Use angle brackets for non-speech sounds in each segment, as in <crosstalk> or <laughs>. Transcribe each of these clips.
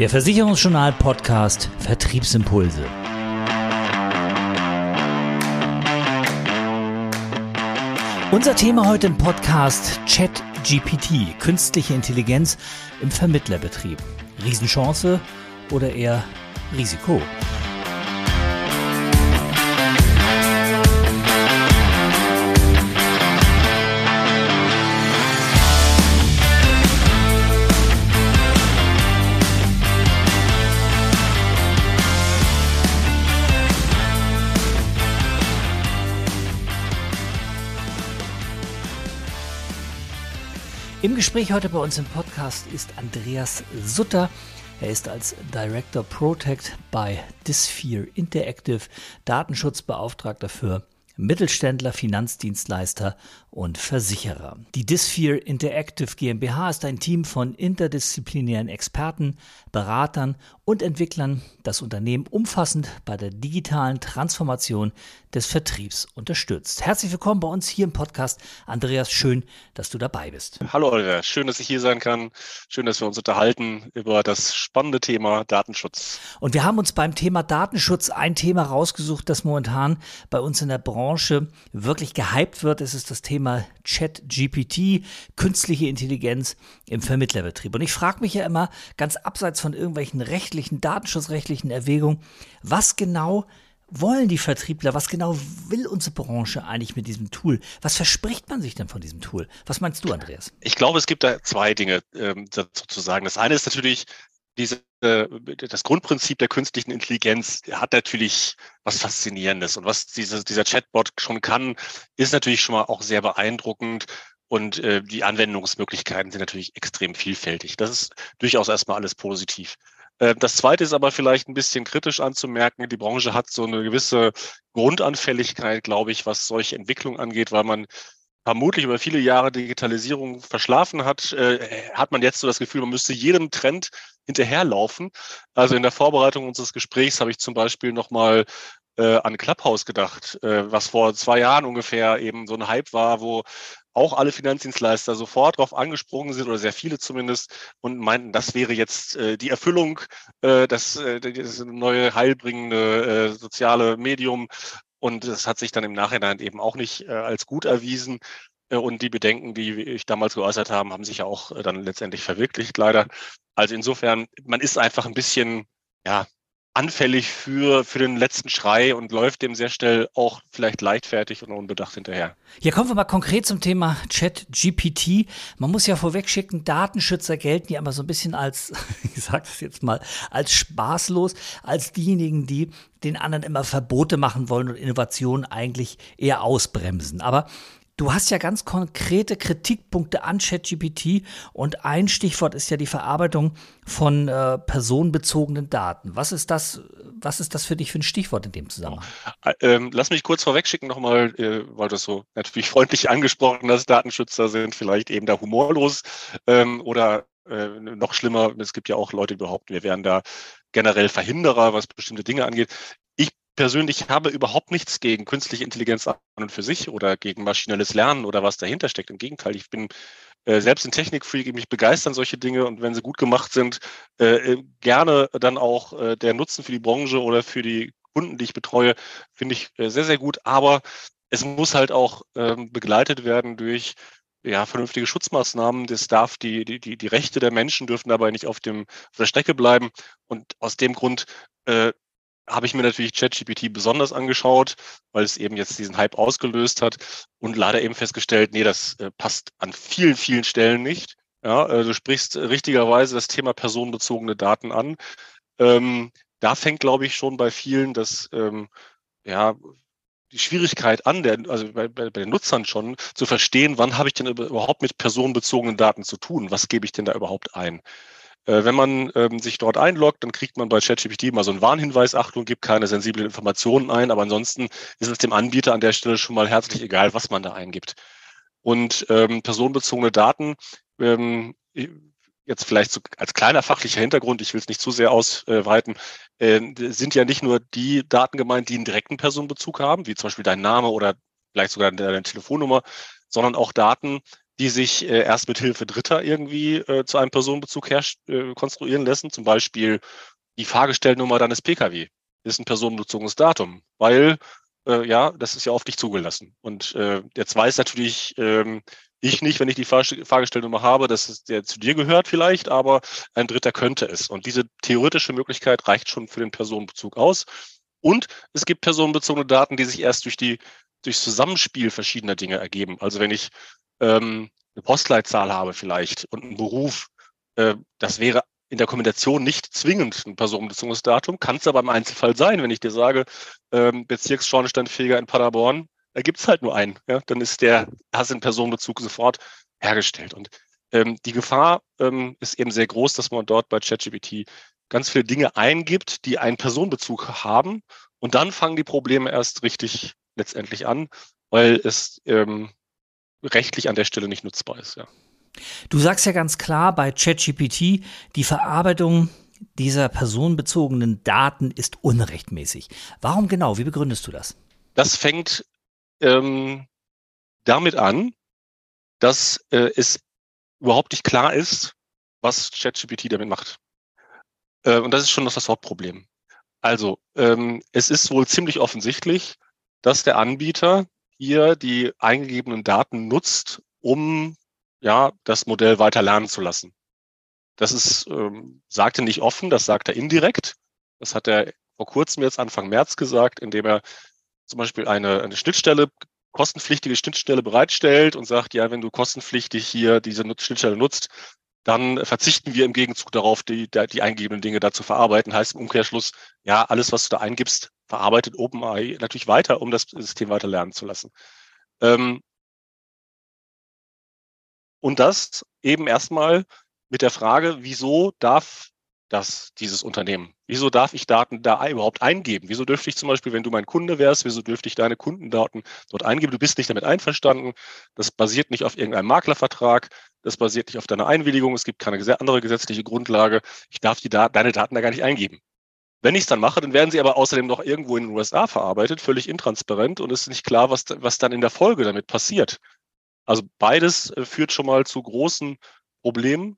Der Versicherungsjournal Podcast Vertriebsimpulse. Unser Thema heute im Podcast ChatGPT, künstliche Intelligenz im Vermittlerbetrieb. Riesenchance oder eher Risiko? Im Gespräch heute bei uns im Podcast ist Andreas Sutter. Er ist als Director Protect bei Disphere Interactive Datenschutzbeauftragter für Mittelständler, Finanzdienstleister und Versicherer. Die Disphere Interactive GmbH ist ein Team von interdisziplinären Experten, Beratern und Entwicklern, das Unternehmen umfassend bei der digitalen Transformation des Vertriebs unterstützt. Herzlich willkommen bei uns hier im Podcast. Andreas, schön, dass du dabei bist. Hallo Oliver, schön, dass ich hier sein kann. Schön, dass wir uns unterhalten über das spannende Thema Datenschutz. Und wir haben uns beim Thema Datenschutz ein Thema rausgesucht, das momentan bei uns in der Branche wirklich gehypt wird. Es ist das Thema Chat-GPT, künstliche Intelligenz im Vermittlerbetrieb. Und ich frage mich ja immer, ganz abseits von irgendwelchen rechtlichen, datenschutzrechtlichen Erwägungen, was genau wollen die Vertriebler? Was genau will unsere Branche eigentlich mit diesem Tool? Was verspricht man sich denn von diesem Tool? Was meinst du, Andreas? Ich glaube, es gibt da zwei Dinge ähm, dazu zu sagen. Das eine ist natürlich diese, das Grundprinzip der künstlichen Intelligenz hat natürlich was Faszinierendes. Und was diese, dieser Chatbot schon kann, ist natürlich schon mal auch sehr beeindruckend. Und äh, die Anwendungsmöglichkeiten sind natürlich extrem vielfältig. Das ist durchaus erstmal alles positiv. Äh, das zweite ist aber vielleicht ein bisschen kritisch anzumerken. Die Branche hat so eine gewisse Grundanfälligkeit, glaube ich, was solche Entwicklungen angeht, weil man vermutlich über viele Jahre Digitalisierung verschlafen hat, äh, hat man jetzt so das Gefühl, man müsste jedem Trend hinterherlaufen. Also in der Vorbereitung unseres Gesprächs habe ich zum Beispiel nochmal äh, an Clubhouse gedacht, äh, was vor zwei Jahren ungefähr eben so ein Hype war, wo auch alle Finanzdienstleister sofort darauf angesprungen sind oder sehr viele zumindest und meinten, das wäre jetzt äh, die Erfüllung, äh, das, äh, neue heilbringende äh, soziale Medium. Und das hat sich dann im Nachhinein eben auch nicht äh, als gut erwiesen. Äh, und die Bedenken, die ich damals geäußert habe, haben sich ja auch äh, dann letztendlich verwirklicht, leider. Also insofern, man ist einfach ein bisschen, ja, anfällig für, für den letzten Schrei und läuft dem sehr schnell auch vielleicht leichtfertig und unbedacht hinterher. Hier kommen wir mal konkret zum Thema Chat-GPT. Man muss ja vorweg schicken, Datenschützer gelten ja immer so ein bisschen als, <laughs> ich sage das jetzt mal, als spaßlos, als diejenigen, die den anderen immer Verbote machen wollen und Innovationen eigentlich eher ausbremsen. Aber Du hast ja ganz konkrete Kritikpunkte an ChatGPT und ein Stichwort ist ja die Verarbeitung von äh, personenbezogenen Daten. Was ist das? Was ist das für dich für ein Stichwort in dem Zusammenhang? Ähm, lass mich kurz vorwegschicken nochmal, äh, weil du so natürlich freundlich angesprochen hast, Datenschützer sind vielleicht eben da humorlos ähm, oder äh, noch schlimmer, es gibt ja auch Leute, die behaupten, wir wären da generell Verhinderer, was bestimmte Dinge angeht persönlich habe überhaupt nichts gegen künstliche Intelligenz an und für sich oder gegen maschinelles Lernen oder was dahinter steckt. Im Gegenteil, ich bin äh, selbst ein Technikfreak, mich begeistern solche Dinge und wenn sie gut gemacht sind, äh, äh, gerne dann auch äh, der Nutzen für die Branche oder für die Kunden, die ich betreue, finde ich äh, sehr, sehr gut. Aber es muss halt auch ähm, begleitet werden durch ja, vernünftige Schutzmaßnahmen. Das darf die, die, die, Rechte der Menschen dürfen dabei nicht auf, dem, auf der Strecke bleiben. Und aus dem Grund äh, habe ich mir natürlich ChatGPT besonders angeschaut, weil es eben jetzt diesen Hype ausgelöst hat und leider eben festgestellt, nee, das äh, passt an vielen, vielen Stellen nicht. Ja, äh, du sprichst richtigerweise das Thema personenbezogene Daten an. Ähm, da fängt, glaube ich, schon bei vielen das, ähm, ja, die Schwierigkeit an, der, also bei, bei, bei den Nutzern schon, zu verstehen, wann habe ich denn überhaupt mit personenbezogenen Daten zu tun? Was gebe ich denn da überhaupt ein? Äh, wenn man ähm, sich dort einloggt, dann kriegt man bei ChatGPT mal so einen Warnhinweis, Achtung, gibt keine sensiblen Informationen ein, aber ansonsten ist es dem Anbieter an der Stelle schon mal herzlich egal, was man da eingibt. Und ähm, personenbezogene Daten, ähm, jetzt vielleicht so als kleiner fachlicher Hintergrund, ich will es nicht zu sehr ausweiten, äh, sind ja nicht nur die Daten gemeint, die einen direkten Personenbezug haben, wie zum Beispiel dein Name oder vielleicht sogar deine Telefonnummer, sondern auch Daten, die sich äh, erst mit Hilfe Dritter irgendwie äh, zu einem Personenbezug her äh, konstruieren lassen. Zum Beispiel die Fahrgestellnummer deines Pkw ist ein personenbezogenes Datum, weil äh, ja, das ist ja auf dich zugelassen. Und äh, jetzt weiß natürlich ähm, ich nicht, wenn ich die Fahr Fahrgestellnummer habe, dass es der zu dir gehört vielleicht, aber ein Dritter könnte es. Und diese theoretische Möglichkeit reicht schon für den Personenbezug aus. Und es gibt personenbezogene Daten, die sich erst durch die durchs Zusammenspiel verschiedener Dinge ergeben. Also wenn ich ähm, eine Postleitzahl habe vielleicht und einen Beruf, äh, das wäre in der Kombination nicht zwingend ein personenbezogenes Datum, kann es aber im Einzelfall sein, wenn ich dir sage, ähm, Bezirksschornsteinfeger in Paderborn, da gibt's halt nur einen. Ja? Dann ist der, hast den Personenbezug sofort hergestellt. Und ähm, die Gefahr ähm, ist eben sehr groß, dass man dort bei ChatGPT ganz viele Dinge eingibt, die einen Personenbezug haben. Und dann fangen die Probleme erst richtig letztendlich an, weil es ähm, rechtlich an der Stelle nicht nutzbar ist. Ja. Du sagst ja ganz klar bei ChatGPT, die Verarbeitung dieser personenbezogenen Daten ist unrechtmäßig. Warum genau? Wie begründest du das? Das fängt ähm, damit an, dass äh, es überhaupt nicht klar ist, was ChatGPT damit macht. Äh, und das ist schon das Hauptproblem. Also, ähm, es ist wohl ziemlich offensichtlich, dass der Anbieter hier die eingegebenen Daten nutzt, um ja das Modell weiter lernen zu lassen. Das ist, ähm, sagt er nicht offen, das sagt er indirekt. Das hat er vor kurzem jetzt Anfang März gesagt, indem er zum Beispiel eine, eine Schnittstelle, kostenpflichtige Schnittstelle bereitstellt und sagt, ja, wenn du kostenpflichtig hier diese Schnittstelle nutzt, dann verzichten wir im Gegenzug darauf, die, die eingegebenen Dinge da zu verarbeiten. Heißt im Umkehrschluss, ja, alles, was du da eingibst, verarbeitet OpenAI natürlich weiter, um das System weiter lernen zu lassen. Ähm, und das eben erstmal mit der Frage, wieso darf das, dieses Unternehmen? Wieso darf ich Daten da überhaupt eingeben? Wieso dürfte ich zum Beispiel, wenn du mein Kunde wärst, wieso dürfte ich deine Kundendaten dort eingeben? Du bist nicht damit einverstanden. Das basiert nicht auf irgendeinem Maklervertrag. Das basiert nicht auf deiner Einwilligung. Es gibt keine andere gesetzliche Grundlage. Ich darf die Daten, deine Daten da gar nicht eingeben. Wenn ich es dann mache, dann werden sie aber außerdem noch irgendwo in den USA verarbeitet, völlig intransparent und es ist nicht klar, was, was dann in der Folge damit passiert. Also beides äh, führt schon mal zu großen Problemen.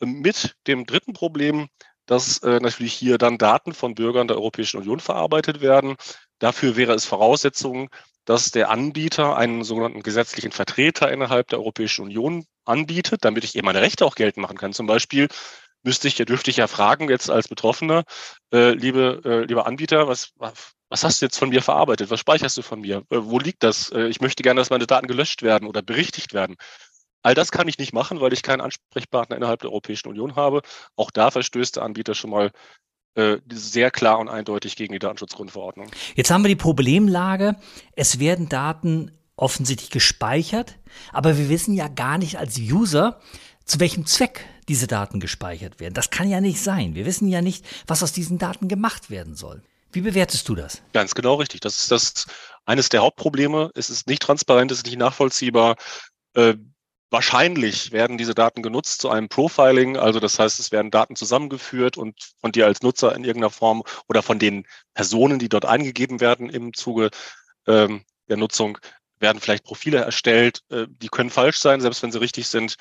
Mit dem dritten Problem, dass äh, natürlich hier dann Daten von Bürgern der Europäischen Union verarbeitet werden. Dafür wäre es Voraussetzung, dass der Anbieter einen sogenannten gesetzlichen Vertreter innerhalb der Europäischen Union anbietet, damit ich eben meine Rechte auch geltend machen kann. Zum Beispiel müsste ich, dürfte ich ja fragen jetzt als Betroffener, äh, liebe, äh, lieber Anbieter, was, was hast du jetzt von mir verarbeitet? Was speicherst du von mir? Äh, wo liegt das? Äh, ich möchte gerne, dass meine Daten gelöscht werden oder berichtigt werden. All das kann ich nicht machen, weil ich keinen Ansprechpartner innerhalb der Europäischen Union habe. Auch da verstößt der Anbieter schon mal äh, sehr klar und eindeutig gegen die Datenschutzgrundverordnung. Jetzt haben wir die Problemlage, es werden Daten offensichtlich gespeichert, aber wir wissen ja gar nicht als User, zu welchem Zweck diese Daten gespeichert werden. Das kann ja nicht sein. Wir wissen ja nicht, was aus diesen Daten gemacht werden soll. Wie bewertest du das? Ganz genau richtig. Das ist das eines der Hauptprobleme. Es ist nicht transparent, es ist nicht nachvollziehbar. Äh, wahrscheinlich werden diese Daten genutzt zu einem Profiling. Also das heißt, es werden Daten zusammengeführt und von dir als Nutzer in irgendeiner Form oder von den Personen, die dort eingegeben werden im Zuge ähm, der Nutzung, werden vielleicht Profile erstellt. Äh, die können falsch sein, selbst wenn sie richtig sind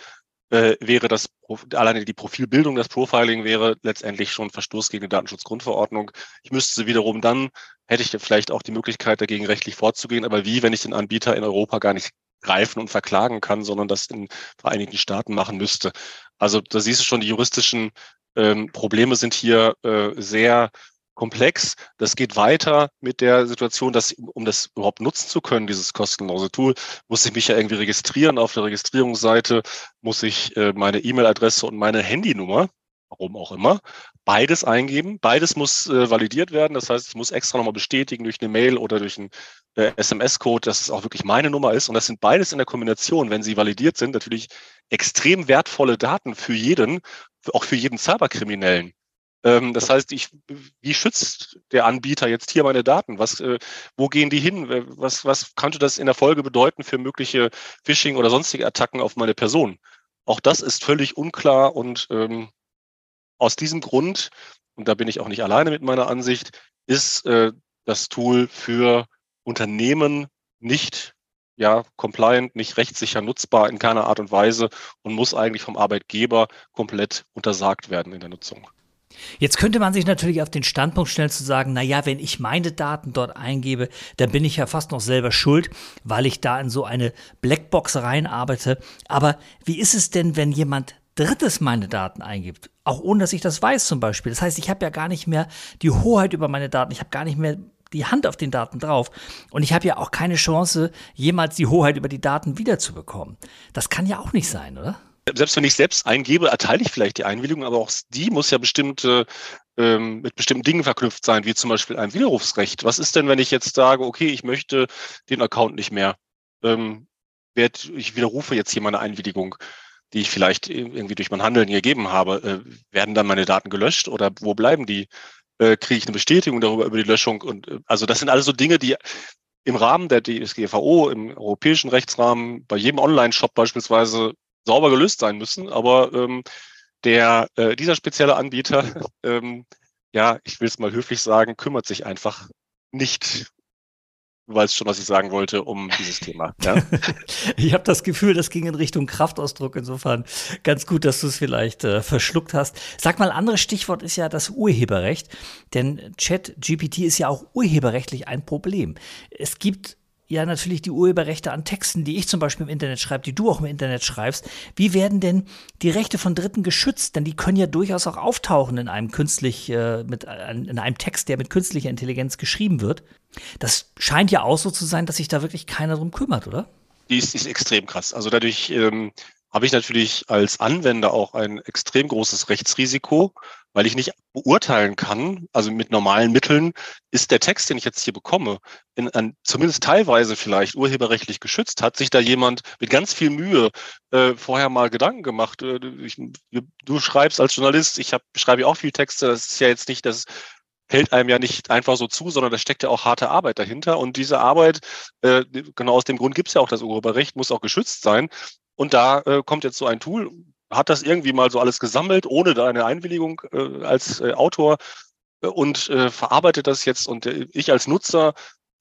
äh, wäre das, alleine die Profilbildung, das Profiling wäre letztendlich schon Verstoß gegen die Datenschutzgrundverordnung. Ich müsste sie wiederum dann, hätte ich vielleicht auch die Möglichkeit, dagegen rechtlich vorzugehen. Aber wie, wenn ich den Anbieter in Europa gar nicht greifen und verklagen kann, sondern das in Vereinigten Staaten machen müsste. Also da siehst du schon, die juristischen ähm, Probleme sind hier äh, sehr komplex. Das geht weiter mit der Situation, dass um das überhaupt nutzen zu können, dieses kostenlose Tool, muss ich mich ja irgendwie registrieren. Auf der Registrierungsseite muss ich äh, meine E-Mail-Adresse und meine Handynummer, warum auch immer, beides eingeben. Beides muss äh, validiert werden. Das heißt, ich muss extra nochmal bestätigen durch eine Mail oder durch einen äh, SMS-Code, dass es auch wirklich meine Nummer ist. Und das sind beides in der Kombination, wenn sie validiert sind, natürlich extrem wertvolle Daten für jeden, auch für jeden Cyberkriminellen. Ähm, das heißt, ich, wie schützt der Anbieter jetzt hier meine Daten? Was, äh, wo gehen die hin? Was, was könnte das in der Folge bedeuten für mögliche Phishing oder sonstige Attacken auf meine Person? Auch das ist völlig unklar und ähm, aus diesem Grund, und da bin ich auch nicht alleine mit meiner Ansicht, ist äh, das Tool für Unternehmen nicht ja, compliant, nicht rechtssicher nutzbar in keiner Art und Weise und muss eigentlich vom Arbeitgeber komplett untersagt werden in der Nutzung. Jetzt könnte man sich natürlich auf den Standpunkt stellen zu sagen, na ja, wenn ich meine Daten dort eingebe, dann bin ich ja fast noch selber schuld, weil ich da in so eine Blackbox reinarbeite. Aber wie ist es denn, wenn jemand Drittes meine Daten eingibt, auch ohne dass ich das weiß zum Beispiel. Das heißt, ich habe ja gar nicht mehr die Hoheit über meine Daten, ich habe gar nicht mehr die Hand auf den Daten drauf und ich habe ja auch keine Chance, jemals die Hoheit über die Daten wiederzubekommen. Das kann ja auch nicht sein, oder? Selbst wenn ich selbst eingebe, erteile ich vielleicht die Einwilligung, aber auch die muss ja bestimmte ähm, mit bestimmten Dingen verknüpft sein, wie zum Beispiel ein Widerrufsrecht. Was ist denn, wenn ich jetzt sage, okay, ich möchte den Account nicht mehr? Ähm, werd, ich widerrufe jetzt hier meine Einwilligung, die ich vielleicht irgendwie durch mein Handeln gegeben habe. Äh, werden dann meine Daten gelöscht oder wo bleiben die? Äh, Kriege ich eine Bestätigung darüber über die Löschung? Und äh, also das sind alles so Dinge, die im Rahmen der DSGVO, im europäischen Rechtsrahmen, bei jedem Online-Shop beispielsweise sauber gelöst sein müssen. Aber ähm, der, äh, dieser spezielle Anbieter, <laughs> ähm, ja, ich will es mal höflich sagen, kümmert sich einfach nicht Du weißt schon, was ich sagen wollte, um dieses Thema. Ja? <laughs> ich habe das Gefühl, das ging in Richtung Kraftausdruck. Insofern ganz gut, dass du es vielleicht äh, verschluckt hast. Sag mal, anderes Stichwort ist ja das Urheberrecht. Denn Chat-GPT ist ja auch urheberrechtlich ein Problem. Es gibt ja natürlich die Urheberrechte an Texten, die ich zum Beispiel im Internet schreibe, die du auch im Internet schreibst. Wie werden denn die Rechte von Dritten geschützt? Denn die können ja durchaus auch auftauchen in einem künstlich, äh, mit, in einem Text, der mit künstlicher Intelligenz geschrieben wird. Das scheint ja auch so zu sein, dass sich da wirklich keiner drum kümmert, oder? Die ist, ist extrem krass. Also dadurch ähm, habe ich natürlich als Anwender auch ein extrem großes Rechtsrisiko, weil ich nicht beurteilen kann, also mit normalen Mitteln, ist der Text, den ich jetzt hier bekomme, in, an, zumindest teilweise vielleicht urheberrechtlich geschützt, hat sich da jemand mit ganz viel Mühe äh, vorher mal Gedanken gemacht. Äh, ich, du schreibst als Journalist, ich hab, schreibe ja auch viel Texte, das ist ja jetzt nicht das hält einem ja nicht einfach so zu, sondern da steckt ja auch harte Arbeit dahinter. Und diese Arbeit, äh, genau aus dem Grund gibt es ja auch das Urheberrecht, muss auch geschützt sein. Und da äh, kommt jetzt so ein Tool, hat das irgendwie mal so alles gesammelt, ohne da eine Einwilligung äh, als äh, Autor äh, und äh, verarbeitet das jetzt. Und äh, ich als Nutzer,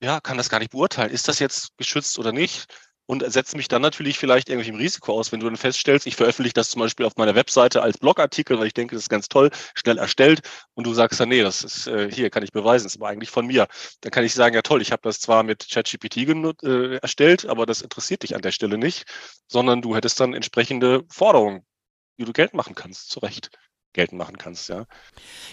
ja, kann das gar nicht beurteilen. Ist das jetzt geschützt oder nicht? Und setze mich dann natürlich vielleicht irgendwelchem Risiko aus, wenn du dann feststellst, ich veröffentliche das zum Beispiel auf meiner Webseite als Blogartikel, weil ich denke, das ist ganz toll, schnell erstellt und du sagst dann, nee, das ist äh, hier, kann ich beweisen, das war eigentlich von mir. Dann kann ich sagen, ja toll, ich habe das zwar mit ChatGPT äh, erstellt, aber das interessiert dich an der Stelle nicht, sondern du hättest dann entsprechende Forderungen, die du Geld machen kannst, zu Recht geltend machen kannst, ja.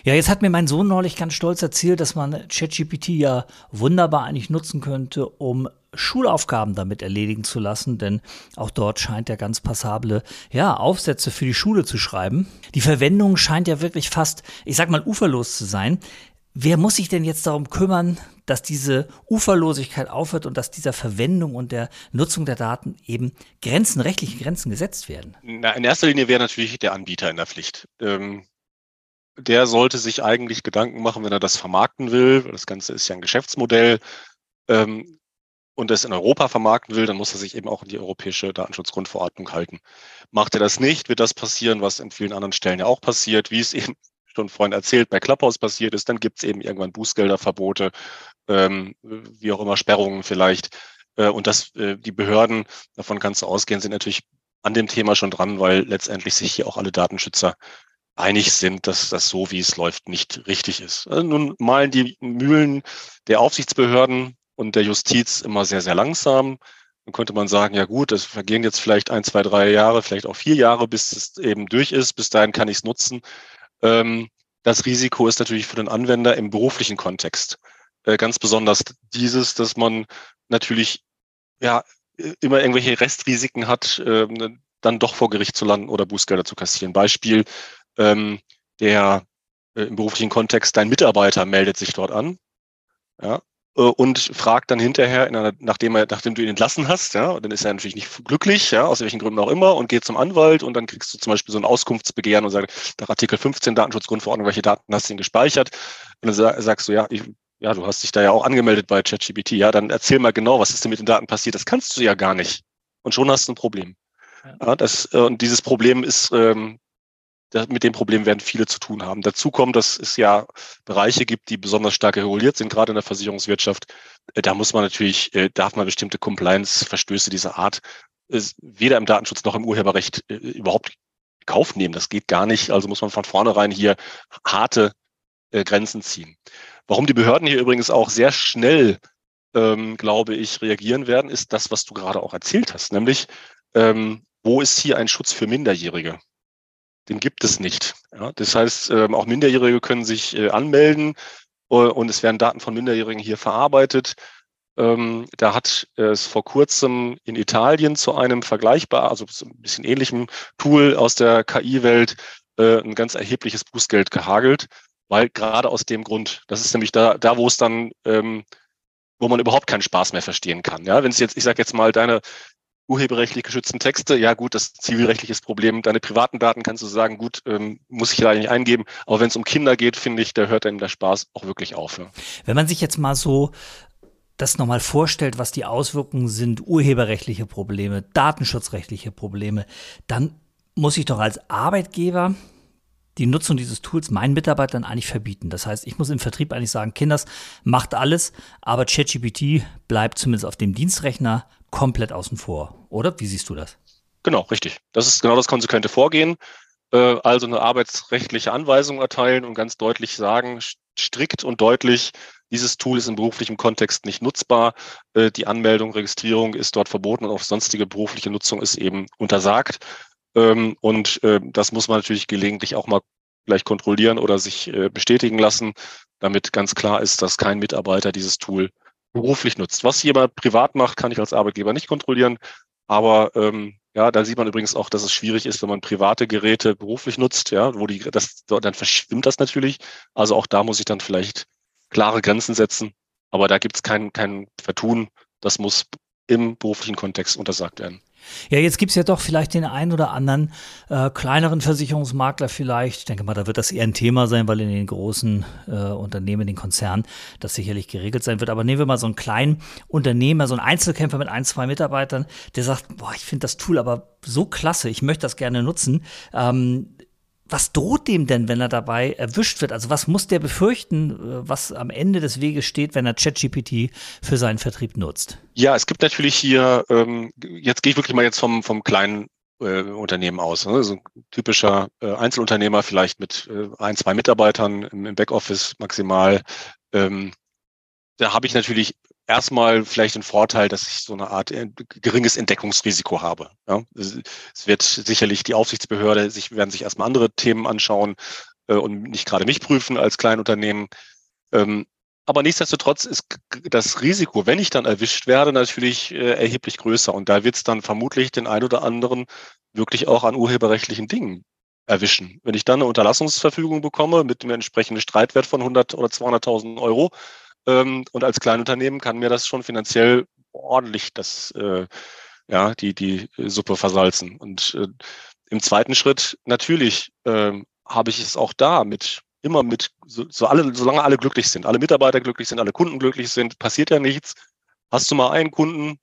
Ja, jetzt hat mir mein Sohn neulich ganz stolz erzählt, dass man ChatGPT ja wunderbar eigentlich nutzen könnte, um Schulaufgaben damit erledigen zu lassen, denn auch dort scheint er ganz passable ja, Aufsätze für die Schule zu schreiben. Die Verwendung scheint ja wirklich fast, ich sag mal, uferlos zu sein. Wer muss sich denn jetzt darum kümmern, dass diese Uferlosigkeit aufhört und dass dieser Verwendung und der Nutzung der Daten eben Grenzen, rechtliche Grenzen gesetzt werden? Na, in erster Linie wäre natürlich der Anbieter in der Pflicht. Ähm, der sollte sich eigentlich Gedanken machen, wenn er das vermarkten will. Das Ganze ist ja ein Geschäftsmodell. Ähm, und das in Europa vermarkten will, dann muss er sich eben auch in die europäische Datenschutzgrundverordnung halten. Macht er das nicht, wird das passieren, was in vielen anderen Stellen ja auch passiert, wie es eben schon vorhin erzählt, bei Clubhouse passiert ist, dann gibt es eben irgendwann Bußgelderverbote, ähm, wie auch immer Sperrungen vielleicht. Äh, und dass äh, die Behörden, davon kannst du ausgehen, sind natürlich an dem Thema schon dran, weil letztendlich sich hier auch alle Datenschützer einig sind, dass das so, wie es läuft, nicht richtig ist. Also nun malen die Mühlen der Aufsichtsbehörden und der Justiz immer sehr, sehr langsam. Dann könnte man sagen, ja gut, es vergehen jetzt vielleicht ein, zwei, drei Jahre, vielleicht auch vier Jahre, bis es eben durch ist. Bis dahin kann ich es nutzen. Ähm, das Risiko ist natürlich für den Anwender im beruflichen Kontext äh, ganz besonders dieses, dass man natürlich ja immer irgendwelche Restrisiken hat, ähm, dann doch vor Gericht zu landen oder Bußgelder zu kassieren. Beispiel, ähm, der äh, im beruflichen Kontext, dein Mitarbeiter meldet sich dort an. Ja, und fragt dann hinterher, einer, nachdem, er, nachdem du ihn entlassen hast, ja, dann ist er natürlich nicht glücklich, ja, aus welchen Gründen auch immer, und geht zum Anwalt und dann kriegst du zum Beispiel so ein Auskunftsbegehren und sagst, nach Artikel 15 Datenschutzgrundverordnung, welche Daten hast du denn gespeichert? Und dann sagst du, ja, ich, ja, du hast dich da ja auch angemeldet bei ChatGPT, ja, dann erzähl mal genau, was ist denn mit den Daten passiert? Das kannst du ja gar nicht. Und schon hast du ein Problem. Ja, das, äh, und dieses Problem ist ähm, mit dem Problem werden viele zu tun haben. Dazu kommt, dass es ja Bereiche gibt, die besonders stark reguliert sind, gerade in der Versicherungswirtschaft. Äh, da muss man natürlich, äh, darf man bestimmte Compliance-Verstöße dieser Art weder im Datenschutz noch im Urheberrecht äh, überhaupt Kauf nehmen. Das geht gar nicht. Also muss man von vornherein hier harte Grenzen ziehen. Warum die Behörden hier übrigens auch sehr schnell, ähm, glaube ich, reagieren werden, ist das, was du gerade auch erzählt hast, nämlich ähm, wo ist hier ein Schutz für Minderjährige? Den gibt es nicht. Ja, das heißt, ähm, auch Minderjährige können sich äh, anmelden äh, und es werden Daten von Minderjährigen hier verarbeitet. Ähm, da hat es vor kurzem in Italien zu einem vergleichbar, also ein bisschen ähnlichem Tool aus der KI-Welt äh, ein ganz erhebliches Bußgeld gehagelt, weil gerade aus dem Grund, das ist nämlich da, da wo es dann ähm, wo man überhaupt keinen Spaß mehr verstehen kann. Ja, wenn es jetzt, ich sage jetzt mal, deine urheberrechtlich geschützten Texte, ja gut, das ist zivilrechtliches Problem. Deine privaten Daten kannst du sagen, gut, ähm, muss ich leider nicht eingeben. Aber wenn es um Kinder geht, finde ich, da hört einem der Spaß auch wirklich auf. Ja. Wenn man sich jetzt mal so das nochmal vorstellt, was die Auswirkungen sind, urheberrechtliche Probleme, datenschutzrechtliche Probleme, dann muss ich doch als Arbeitgeber die Nutzung dieses Tools meinen Mitarbeitern eigentlich verbieten. Das heißt, ich muss im Vertrieb eigentlich sagen, Kinders, macht alles, aber ChatGPT bleibt zumindest auf dem Dienstrechner komplett außen vor, oder? Wie siehst du das? Genau, richtig. Das ist genau das konsequente Vorgehen. Äh, also eine arbeitsrechtliche Anweisung erteilen und ganz deutlich sagen, strikt und deutlich, dieses Tool ist im beruflichen Kontext nicht nutzbar. Äh, die Anmeldung, Registrierung ist dort verboten und auch sonstige berufliche Nutzung ist eben untersagt. Ähm, und äh, das muss man natürlich gelegentlich auch mal gleich kontrollieren oder sich bestätigen lassen, damit ganz klar ist, dass kein Mitarbeiter dieses Tool beruflich nutzt. Was jemand privat macht, kann ich als Arbeitgeber nicht kontrollieren. Aber ähm, ja, da sieht man übrigens auch, dass es schwierig ist, wenn man private Geräte beruflich nutzt, ja, wo die, das, dann verschwimmt das natürlich. Also auch da muss ich dann vielleicht klare Grenzen setzen. Aber da gibt es kein, kein Vertun. Das muss im beruflichen Kontext untersagt werden. Ja, jetzt gibt es ja doch vielleicht den einen oder anderen äh, kleineren Versicherungsmakler vielleicht. Ich denke mal, da wird das eher ein Thema sein, weil in den großen äh, Unternehmen, in den Konzernen, das sicherlich geregelt sein wird. Aber nehmen wir mal so einen kleinen Unternehmer, so einen Einzelkämpfer mit ein, zwei Mitarbeitern, der sagt, boah, ich finde das Tool aber so klasse, ich möchte das gerne nutzen. Ähm, was droht dem denn, wenn er dabei erwischt wird? Also was muss der befürchten, äh, was am Ende des Weges steht, wenn er ChatGPT für seinen Vertrieb nutzt? Ja, es gibt natürlich hier, ähm, jetzt gehe ich wirklich mal jetzt vom, vom kleinen äh, Unternehmen aus. Ne? So ein typischer äh, Einzelunternehmer, vielleicht mit äh, ein, zwei Mitarbeitern im, im Backoffice maximal. Ähm, da habe ich natürlich erstmal vielleicht den Vorteil, dass ich so eine Art äh, geringes Entdeckungsrisiko habe. Ja, es wird sicherlich die Aufsichtsbehörde sich, werden sich erstmal andere Themen anschauen äh, und nicht gerade mich prüfen als Kleinunternehmen. Ähm, aber nichtsdestotrotz ist das Risiko, wenn ich dann erwischt werde, natürlich äh, erheblich größer. Und da wird es dann vermutlich den ein oder anderen wirklich auch an urheberrechtlichen Dingen erwischen. Wenn ich dann eine Unterlassungsverfügung bekomme mit dem entsprechenden Streitwert von 100 oder 200.000 Euro, ähm, und als Kleinunternehmen kann mir das schon finanziell ordentlich das, äh, ja, die, die Suppe versalzen. Und äh, im zweiten Schritt natürlich äh, habe ich es auch da mit immer mit, so, so alle, solange alle glücklich sind, alle Mitarbeiter glücklich sind, alle Kunden glücklich sind, passiert ja nichts. Hast du mal einen Kunden,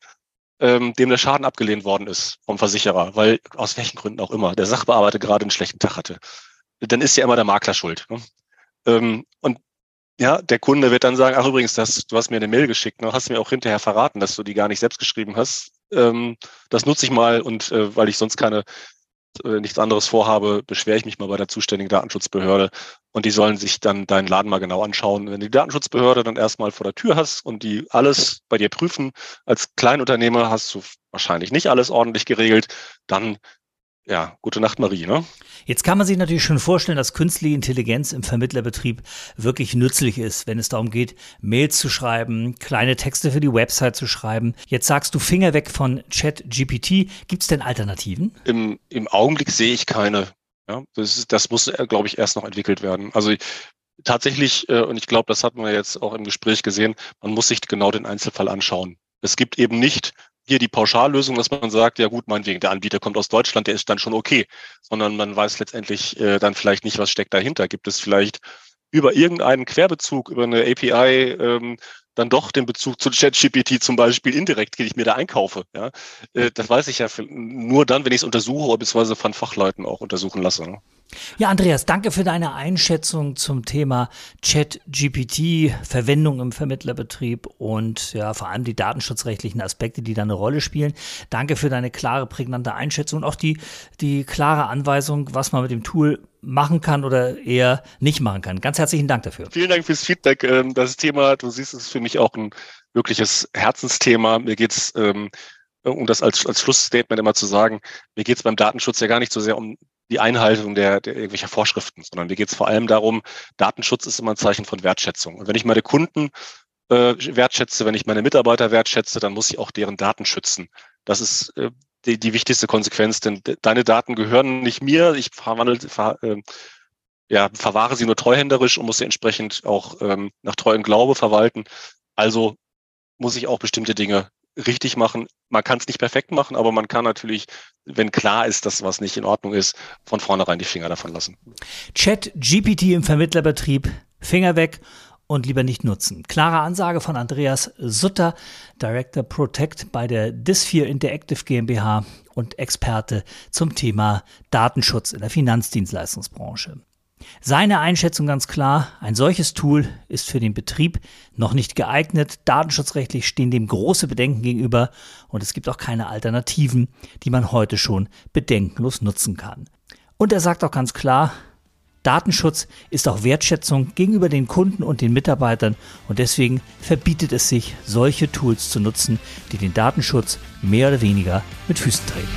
ähm, dem der Schaden abgelehnt worden ist vom Versicherer, weil aus welchen Gründen auch immer der Sachbearbeiter gerade einen schlechten Tag hatte, dann ist ja immer der Makler schuld. Ne? Ähm, und ja, der Kunde wird dann sagen, ach übrigens, das, du hast mir eine Mail geschickt, ne? hast mir auch hinterher verraten, dass du die gar nicht selbst geschrieben hast. Ähm, das nutze ich mal und äh, weil ich sonst keine äh, nichts anderes vorhabe, beschwere ich mich mal bei der zuständigen Datenschutzbehörde und die sollen sich dann deinen Laden mal genau anschauen. Wenn du die Datenschutzbehörde dann erstmal vor der Tür hast und die alles bei dir prüfen, als Kleinunternehmer hast du wahrscheinlich nicht alles ordentlich geregelt, dann ja, gute Nacht, Marie. Ne? Jetzt kann man sich natürlich schon vorstellen, dass künstliche Intelligenz im Vermittlerbetrieb wirklich nützlich ist, wenn es darum geht, Mails zu schreiben, kleine Texte für die Website zu schreiben. Jetzt sagst du Finger weg von ChatGPT. Gibt es denn Alternativen? Im, Im Augenblick sehe ich keine. Ja, das, ist, das muss, äh, glaube ich, erst noch entwickelt werden. Also tatsächlich, äh, und ich glaube, das hat man jetzt auch im Gespräch gesehen, man muss sich genau den Einzelfall anschauen. Es gibt eben nicht hier die Pauschallösung, dass man sagt, ja gut, meinetwegen, der Anbieter kommt aus Deutschland, der ist dann schon okay, sondern man weiß letztendlich äh, dann vielleicht nicht, was steckt dahinter. Gibt es vielleicht über irgendeinen Querbezug, über eine API, ähm, dann doch den Bezug zu ChatGPT zum Beispiel indirekt, den ich mir da einkaufe. Ja? Äh, das weiß ich ja nur dann, wenn ich es untersuche, beziehungsweise von Fachleuten auch untersuchen lasse. Ne? Ja, Andreas, danke für deine Einschätzung zum Thema Chat-GPT, Verwendung im Vermittlerbetrieb und ja, vor allem die datenschutzrechtlichen Aspekte, die da eine Rolle spielen. Danke für deine klare, prägnante Einschätzung und auch die, die klare Anweisung, was man mit dem Tool machen kann oder eher nicht machen kann. Ganz herzlichen Dank dafür. Vielen Dank fürs Feedback. Ähm, das Thema, du siehst, ist für mich auch ein wirkliches Herzensthema. Mir geht's ähm, um das als, als Schlussstatement immer zu sagen, mir geht es beim Datenschutz ja gar nicht so sehr um die Einhaltung der, der irgendwelcher Vorschriften, sondern mir geht es vor allem darum, Datenschutz ist immer ein Zeichen von Wertschätzung. Und wenn ich meine Kunden äh, wertschätze, wenn ich meine Mitarbeiter wertschätze, dann muss ich auch deren Daten schützen. Das ist äh, die, die wichtigste Konsequenz, denn deine Daten gehören nicht mir. Ich verwandle, ver, äh, ja, verwahre sie nur treuhänderisch und muss sie entsprechend auch ähm, nach treuem Glaube verwalten. Also muss ich auch bestimmte Dinge richtig machen. Man kann es nicht perfekt machen, aber man kann natürlich, wenn klar ist, dass was nicht in Ordnung ist, von vornherein die Finger davon lassen. Chat GPT im Vermittlerbetrieb, Finger weg und lieber nicht nutzen. Klare Ansage von Andreas Sutter, Director Protect bei der Disphere Interactive GmbH und Experte zum Thema Datenschutz in der Finanzdienstleistungsbranche. Seine Einschätzung ganz klar, ein solches Tool ist für den Betrieb noch nicht geeignet. Datenschutzrechtlich stehen dem große Bedenken gegenüber und es gibt auch keine Alternativen, die man heute schon bedenkenlos nutzen kann. Und er sagt auch ganz klar, Datenschutz ist auch Wertschätzung gegenüber den Kunden und den Mitarbeitern und deswegen verbietet es sich, solche Tools zu nutzen, die den Datenschutz mehr oder weniger mit Füßen treten.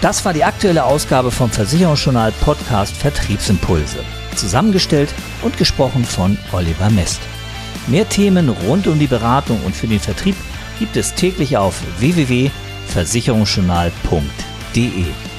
Das war die aktuelle Ausgabe vom Versicherungsjournal Podcast Vertriebsimpulse. Zusammengestellt und gesprochen von Oliver Mest. Mehr Themen rund um die Beratung und für den Vertrieb gibt es täglich auf www.versicherungsjournal.de.